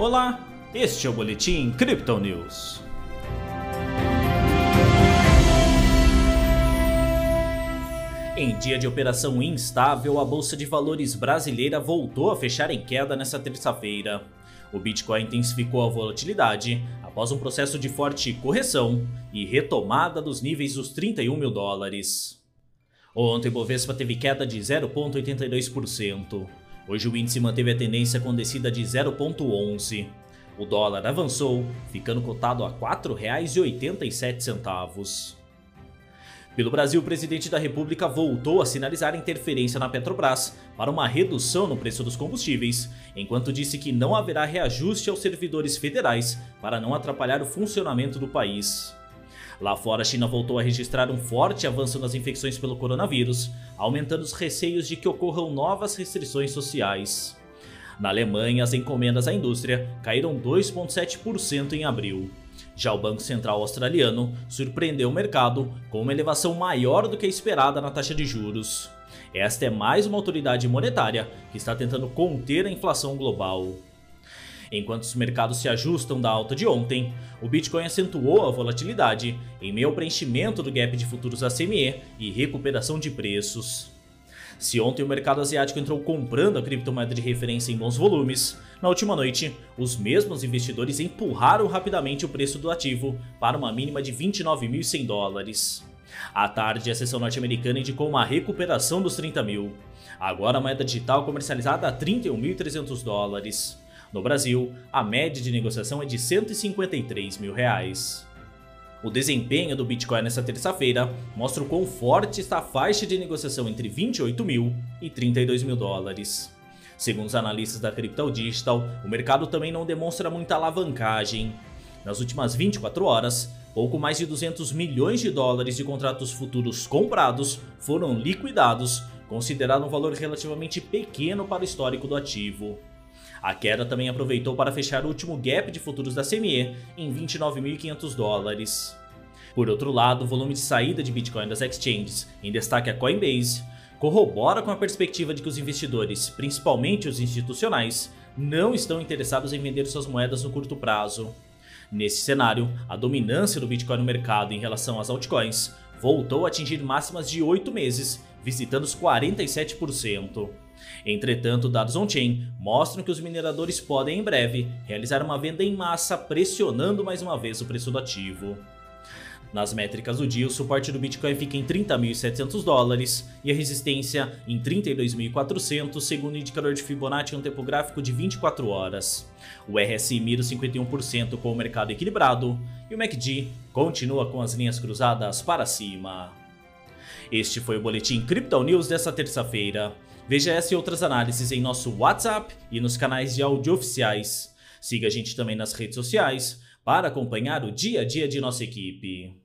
Olá, este é o Boletim Crypto News. Em dia de operação instável, a Bolsa de Valores brasileira voltou a fechar em queda nesta terça-feira. O Bitcoin intensificou a volatilidade após um processo de forte correção e retomada dos níveis dos 31 mil dólares. Ontem Bovespa teve queda de 0,82%. Hoje o índice manteve a tendência com descida de 0,11%. O dólar avançou, ficando cotado a R$ 4,87. Pelo Brasil, o presidente da República voltou a sinalizar interferência na Petrobras para uma redução no preço dos combustíveis, enquanto disse que não haverá reajuste aos servidores federais para não atrapalhar o funcionamento do país. Lá fora, a China voltou a registrar um forte avanço nas infecções pelo coronavírus, aumentando os receios de que ocorram novas restrições sociais. Na Alemanha, as encomendas à indústria caíram 2,7% em abril. Já o Banco Central Australiano surpreendeu o mercado com uma elevação maior do que a esperada na taxa de juros. Esta é mais uma autoridade monetária que está tentando conter a inflação global. Enquanto os mercados se ajustam da alta de ontem, o Bitcoin acentuou a volatilidade em meio ao preenchimento do gap de futuros ACME e recuperação de preços. Se ontem o mercado asiático entrou comprando a criptomoeda de referência em bons volumes, na última noite, os mesmos investidores empurraram rapidamente o preço do ativo para uma mínima de 29.100 dólares. À tarde, a sessão norte-americana indicou uma recuperação dos 30 mil. Agora a moeda digital comercializada a 31.300 dólares. No Brasil, a média de negociação é de 153 mil reais. O desempenho do Bitcoin nesta terça-feira mostra o quão forte está a faixa de negociação entre 28 mil e 32 mil dólares. Segundo os analistas da Crypto Digital, o mercado também não demonstra muita alavancagem. Nas últimas 24 horas, pouco mais de 200 milhões de dólares de contratos futuros comprados foram liquidados, considerado um valor relativamente pequeno para o histórico do ativo. A queda também aproveitou para fechar o último gap de futuros da CME em 29.500 dólares. Por outro lado, o volume de saída de Bitcoin das exchanges, em destaque a Coinbase, corrobora com a perspectiva de que os investidores, principalmente os institucionais, não estão interessados em vender suas moedas no curto prazo. Nesse cenário, a dominância do Bitcoin no mercado em relação às altcoins voltou a atingir máximas de 8 meses, visitando os 47%. Entretanto, dados on-chain mostram que os mineradores podem em breve realizar uma venda em massa, pressionando mais uma vez o preço do ativo. Nas métricas do dia, o suporte do Bitcoin fica em 30.700 dólares e a resistência em 32.400, segundo o indicador de Fibonacci em um tempo gráfico de 24 horas. O RSI mira 51% com o mercado equilibrado e o MACD continua com as linhas cruzadas para cima. Este foi o Boletim Crypto News desta terça-feira. Veja essa e outras análises em nosso WhatsApp e nos canais de áudio oficiais. Siga a gente também nas redes sociais para acompanhar o dia a dia de nossa equipe.